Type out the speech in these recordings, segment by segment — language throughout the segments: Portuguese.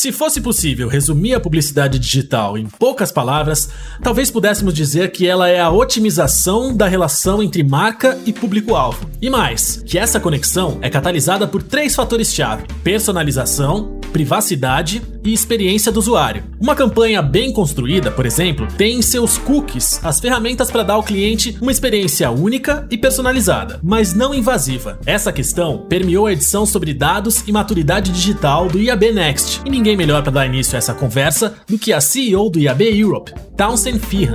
Se fosse possível resumir a publicidade digital em poucas palavras, talvez pudéssemos dizer que ela é a otimização da relação entre marca e público-alvo. E mais, que essa conexão é catalisada por três fatores-chave: personalização, privacidade e experiência do usuário. Uma campanha bem construída, por exemplo, tem em seus cookies as ferramentas para dar ao cliente uma experiência única e personalizada, mas não invasiva. Essa questão permeou a edição sobre dados e maturidade digital do IAB Next, e ninguém melhor para dar início a essa conversa do que a CEO do IAB Europe, Townsend Feehan.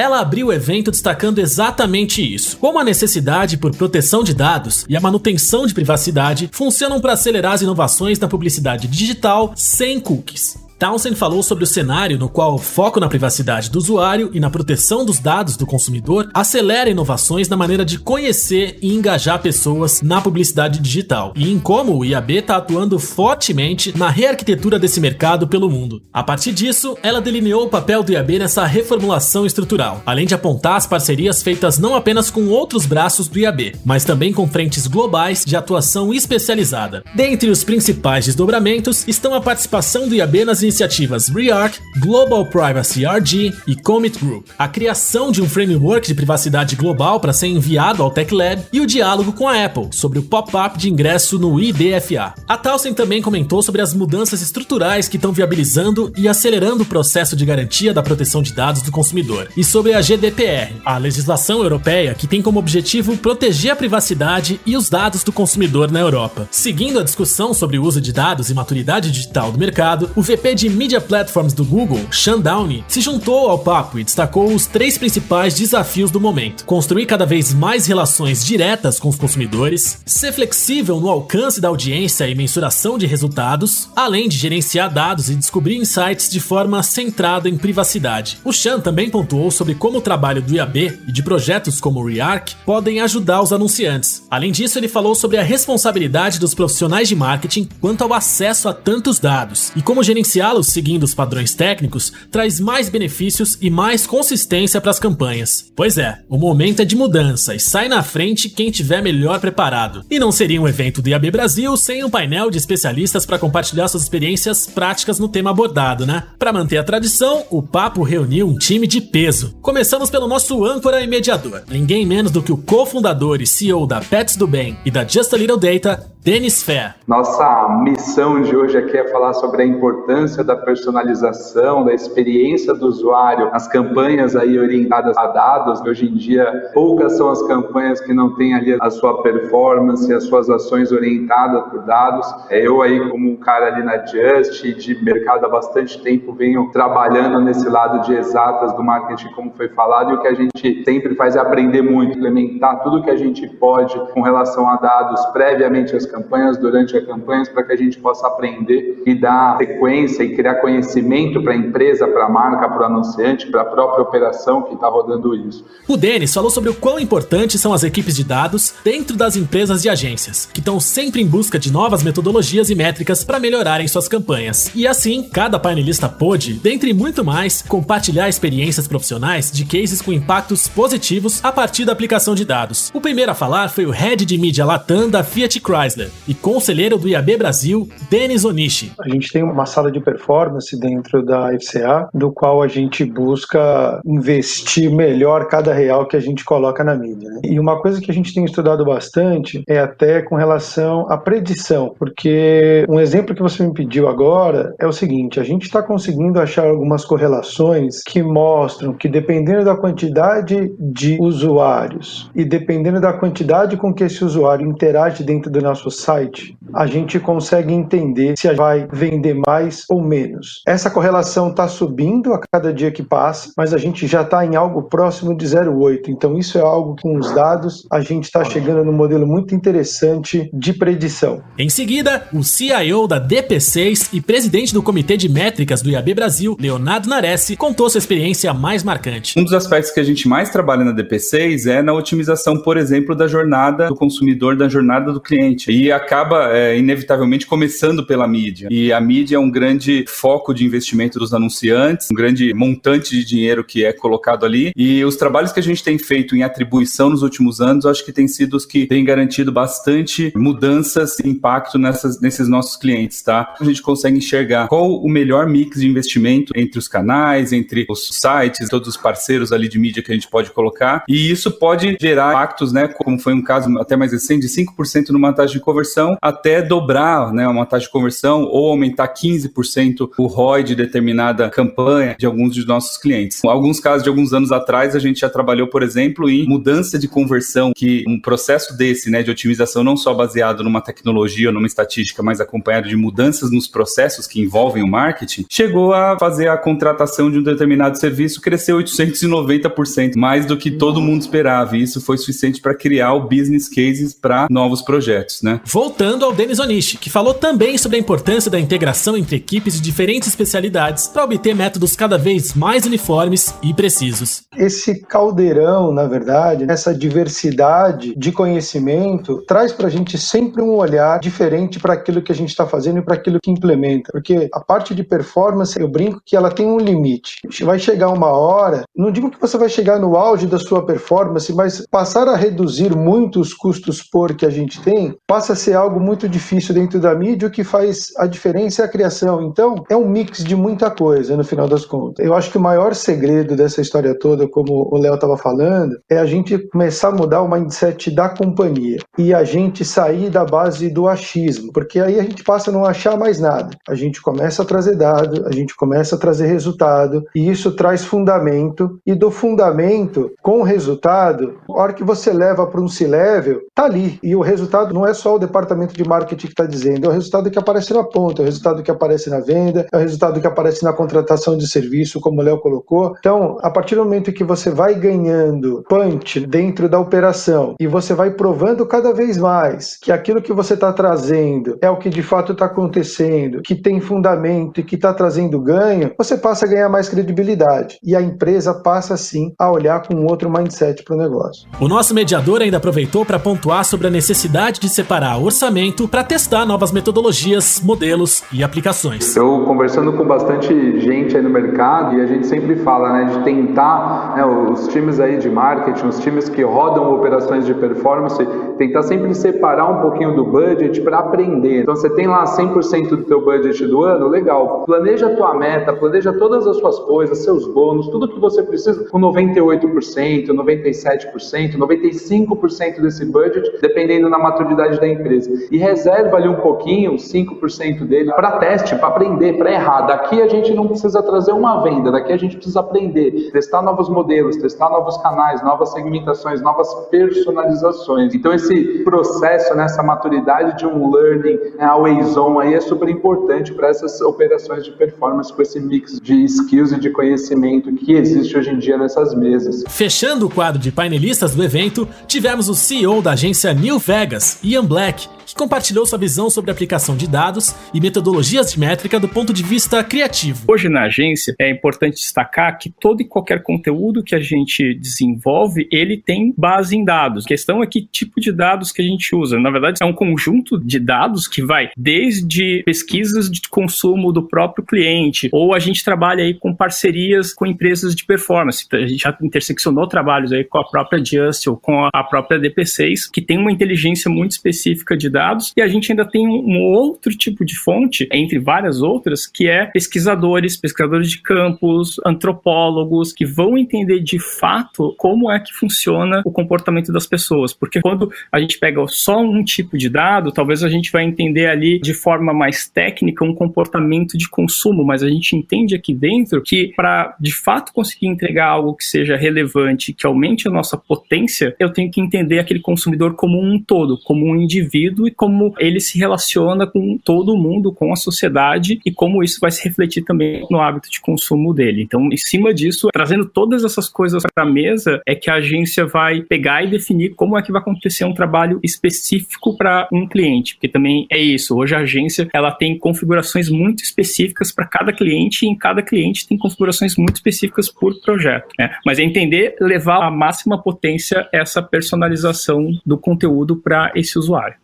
Ela abriu o evento destacando exatamente isso: como a necessidade por proteção de dados e a manutenção de privacidade funcionam para acelerar as inovações na publicidade digital sem cookies. Townsend falou sobre o cenário no qual o foco na privacidade do usuário e na proteção dos dados do consumidor acelera inovações na maneira de conhecer e engajar pessoas na publicidade digital, e em como o IAB está atuando fortemente na rearquitetura desse mercado pelo mundo. A partir disso, ela delineou o papel do IAB nessa reformulação estrutural, além de apontar as parcerias feitas não apenas com outros braços do IAB, mas também com frentes globais de atuação especializada. Dentre os principais desdobramentos estão a participação do IAB nas iniciativas REARC, Global Privacy RG e Commit Group, a criação de um framework de privacidade global para ser enviado ao Tech Lab e o diálogo com a Apple sobre o pop-up de ingresso no IDFA. A Townsend também comentou sobre as mudanças estruturais que estão viabilizando e acelerando o processo de garantia da proteção de dados do consumidor, e sobre a GDPR, a legislação europeia que tem como objetivo proteger a privacidade e os dados do consumidor na Europa. Seguindo a discussão sobre o uso de dados e maturidade digital do mercado, o VP de Media Platforms do Google, Sean Downey, se juntou ao papo e destacou os três principais desafios do momento: construir cada vez mais relações diretas com os consumidores, ser flexível no alcance da audiência e mensuração de resultados, além de gerenciar dados e descobrir insights de forma centrada em privacidade. O Sean também pontuou sobre como o trabalho do IAB e de projetos como o REARC podem ajudar os anunciantes. Além disso, ele falou sobre a responsabilidade dos profissionais de marketing quanto ao acesso a tantos dados e como gerenciar los seguindo os padrões técnicos traz mais benefícios e mais consistência para as campanhas. Pois é, o momento é de mudança e sai na frente quem tiver melhor preparado. E não seria um evento do IAB Brasil sem um painel de especialistas para compartilhar suas experiências práticas no tema abordado, né? Para manter a tradição, o papo reuniu um time de peso. Começamos pelo nosso âncora e mediador, ninguém menos do que o cofundador e CEO da Pets do Bem e da Just a Little Data, Denis Fair. Nossa missão de hoje aqui é falar sobre a importância da personalização, da experiência do usuário, as campanhas aí orientadas a dados. Hoje em dia, poucas são as campanhas que não têm ali a sua performance, as suas ações orientadas por dados. É, eu aí, como um cara ali na Just, de mercado há bastante tempo, venho trabalhando nesse lado de exatas do marketing, como foi falado, e o que a gente sempre faz é aprender muito, implementar tudo que a gente pode com relação a dados previamente às campanhas, durante as campanhas, para que a gente possa aprender e dar sequência e criar conhecimento para a empresa, para a marca, para o anunciante, para a própria operação que está rodando isso. O Denis falou sobre o quão importantes são as equipes de dados dentro das empresas e agências, que estão sempre em busca de novas metodologias e métricas para melhorarem suas campanhas. E assim, cada painelista pôde, dentre muito mais, compartilhar experiências profissionais de cases com impactos positivos a partir da aplicação de dados. O primeiro a falar foi o head de mídia Latam da Fiat Chrysler e conselheiro do IAB Brasil, Denis Onishi. A gente tem uma sala de performance dentro da FCA, do qual a gente busca investir melhor cada real que a gente coloca na mídia. Né? E uma coisa que a gente tem estudado bastante é até com relação à predição, porque um exemplo que você me pediu agora é o seguinte: a gente está conseguindo achar algumas correlações que mostram que dependendo da quantidade de usuários e dependendo da quantidade com que esse usuário interage dentro do nosso site, a gente consegue entender se vai vender mais ou menos. Essa correlação está subindo a cada dia que passa, mas a gente já está em algo próximo de 0,8. Então, isso é algo com os dados, a gente está chegando num modelo muito interessante de predição. Em seguida, o CIO da DP6 e presidente do Comitê de Métricas do IAB Brasil, Leonardo Nares, contou sua experiência mais marcante. Um dos aspectos que a gente mais trabalha na DP6 é na otimização, por exemplo, da jornada do consumidor, da jornada do cliente. e acaba é, inevitavelmente começando pela mídia. E a mídia é um grande foco de investimento dos anunciantes, um grande montante de dinheiro que é colocado ali. E os trabalhos que a gente tem feito em atribuição nos últimos anos, acho que tem sido os que têm garantido bastante mudanças e impacto nessas, nesses nossos clientes, tá? A gente consegue enxergar qual o melhor mix de investimento entre os canais, entre os sites, todos os parceiros ali de mídia que a gente pode colocar. E isso pode gerar impactos, né? Como foi um caso até mais recente, de 5% numa taxa de conversão, até dobrar, né? Uma taxa de conversão ou aumentar 15% o ROI de determinada campanha de alguns dos nossos clientes. Em alguns casos de alguns anos atrás, a gente já trabalhou, por exemplo, em mudança de conversão, que um processo desse, né, de otimização não só baseado numa tecnologia ou numa estatística, mas acompanhado de mudanças nos processos que envolvem o marketing, chegou a fazer a contratação de um determinado serviço crescer 890%, mais do que todo mundo esperava. E isso foi suficiente para criar o business cases para novos projetos, né? Voltando ao Denis Onishi, que falou também sobre a importância da integração entre equipes de diferentes especialidades para obter métodos cada vez mais uniformes e precisos. Esse caldeirão, na verdade, essa diversidade de conhecimento traz para a gente sempre um olhar diferente para aquilo que a gente está fazendo e para aquilo que implementa. Porque a parte de performance, eu brinco que ela tem um limite. Vai chegar uma hora, não digo que você vai chegar no auge da sua performance, mas passar a reduzir muito os custos por que a gente tem passa a ser algo muito difícil dentro da mídia. O que faz a diferença é a criação. Então, é um mix de muita coisa no final das contas. Eu acho que o maior segredo dessa história toda, como o Léo estava falando, é a gente começar a mudar o mindset da companhia e a gente sair da base do achismo, porque aí a gente passa a não achar mais nada. A gente começa a trazer dado, a gente começa a trazer resultado e isso traz fundamento e do fundamento com o resultado, a hora que você leva para um C-level, tá ali. E o resultado não é só o departamento de marketing que está dizendo, é o resultado que aparece na ponta, é o resultado que aparece na venda, é o resultado que aparece na contratação de serviço, como o Léo colocou. Então, a partir do momento que você vai ganhando punch dentro da operação e você vai provando cada vez mais que aquilo que você está trazendo é o que de fato está acontecendo, que tem fundamento e que está trazendo ganho, você passa a ganhar mais credibilidade e a empresa passa sim a olhar com outro mindset para o negócio. O nosso mediador ainda aproveitou para pontuar sobre a necessidade de separar orçamento para testar novas metodologias, modelos e aplicações. Eu conversando com bastante gente aí no mercado e a gente sempre fala, né, de tentar, né, os times aí de marketing, os times que rodam operações de performance, tentar sempre separar um pouquinho do budget para aprender. Então você tem lá 100% do teu budget do ano, legal. Planeja a tua meta, planeja todas as suas coisas, seus bônus, tudo que você precisa com 98%, 97%, 95% desse budget, dependendo da maturidade da empresa. E reserva ali um pouquinho, 5% dele para teste, para aprender, para errar. Daqui a gente não precisa trazer uma venda, daqui a gente precisa aprender, testar novos modelos, testar novos canais, novas segmentações, novas personalizações. Então esse processo, nessa maturidade de um learning né, always on aí é super importante para essas operações de performance com esse mix de skills e de conhecimento que existe hoje em dia nessas mesas. Fechando o quadro de painelistas do evento, tivemos o CEO da agência New Vegas, Ian Black, que compartilhou sua visão sobre a aplicação de dados e metodologias de métrica do ponto de vista criativo. Hoje na agência é importante destacar que todo e qualquer conteúdo que a gente desenvolve, ele tem base em dados. A questão é que tipo de dados que a gente usa. Na verdade, é um conjunto de dados que vai desde pesquisas de consumo do próprio cliente, ou a gente trabalha aí com parcerias com empresas de performance. A gente já interseccionou trabalhos aí com a própria Just ou com a própria DP6, que tem uma inteligência muito específica de dados dados, e a gente ainda tem um outro tipo de fonte, entre várias outras, que é pesquisadores, pesquisadores de campos, antropólogos, que vão entender de fato como é que funciona o comportamento das pessoas. Porque quando a gente pega só um tipo de dado, talvez a gente vai entender ali de forma mais técnica um comportamento de consumo, mas a gente entende aqui dentro que para de fato conseguir entregar algo que seja relevante, que aumente a nossa potência, eu tenho que entender aquele consumidor como um todo, como um indivíduo e como ele se relaciona com todo mundo, com a sociedade e como isso vai se refletir também no hábito de consumo dele. Então, em cima disso, trazendo todas essas coisas para a mesa, é que a agência vai pegar e definir como é que vai acontecer um trabalho específico para um cliente, porque também é isso. Hoje a agência ela tem configurações muito específicas para cada cliente e em cada cliente tem configurações muito específicas por projeto. Né? Mas é entender levar à máxima potência essa personalização do conteúdo para esse usuário.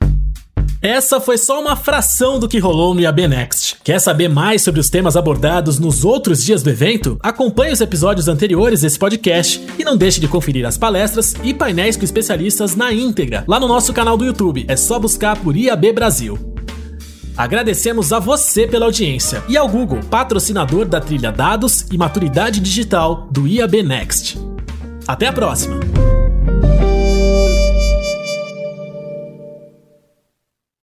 Essa foi só uma fração do que rolou no IAB Next. Quer saber mais sobre os temas abordados nos outros dias do evento? Acompanhe os episódios anteriores desse podcast e não deixe de conferir as palestras e painéis com especialistas na íntegra lá no nosso canal do YouTube. É só buscar por IAB Brasil. Agradecemos a você pela audiência e ao Google, patrocinador da trilha Dados e Maturidade Digital do IAB Next. Até a próxima!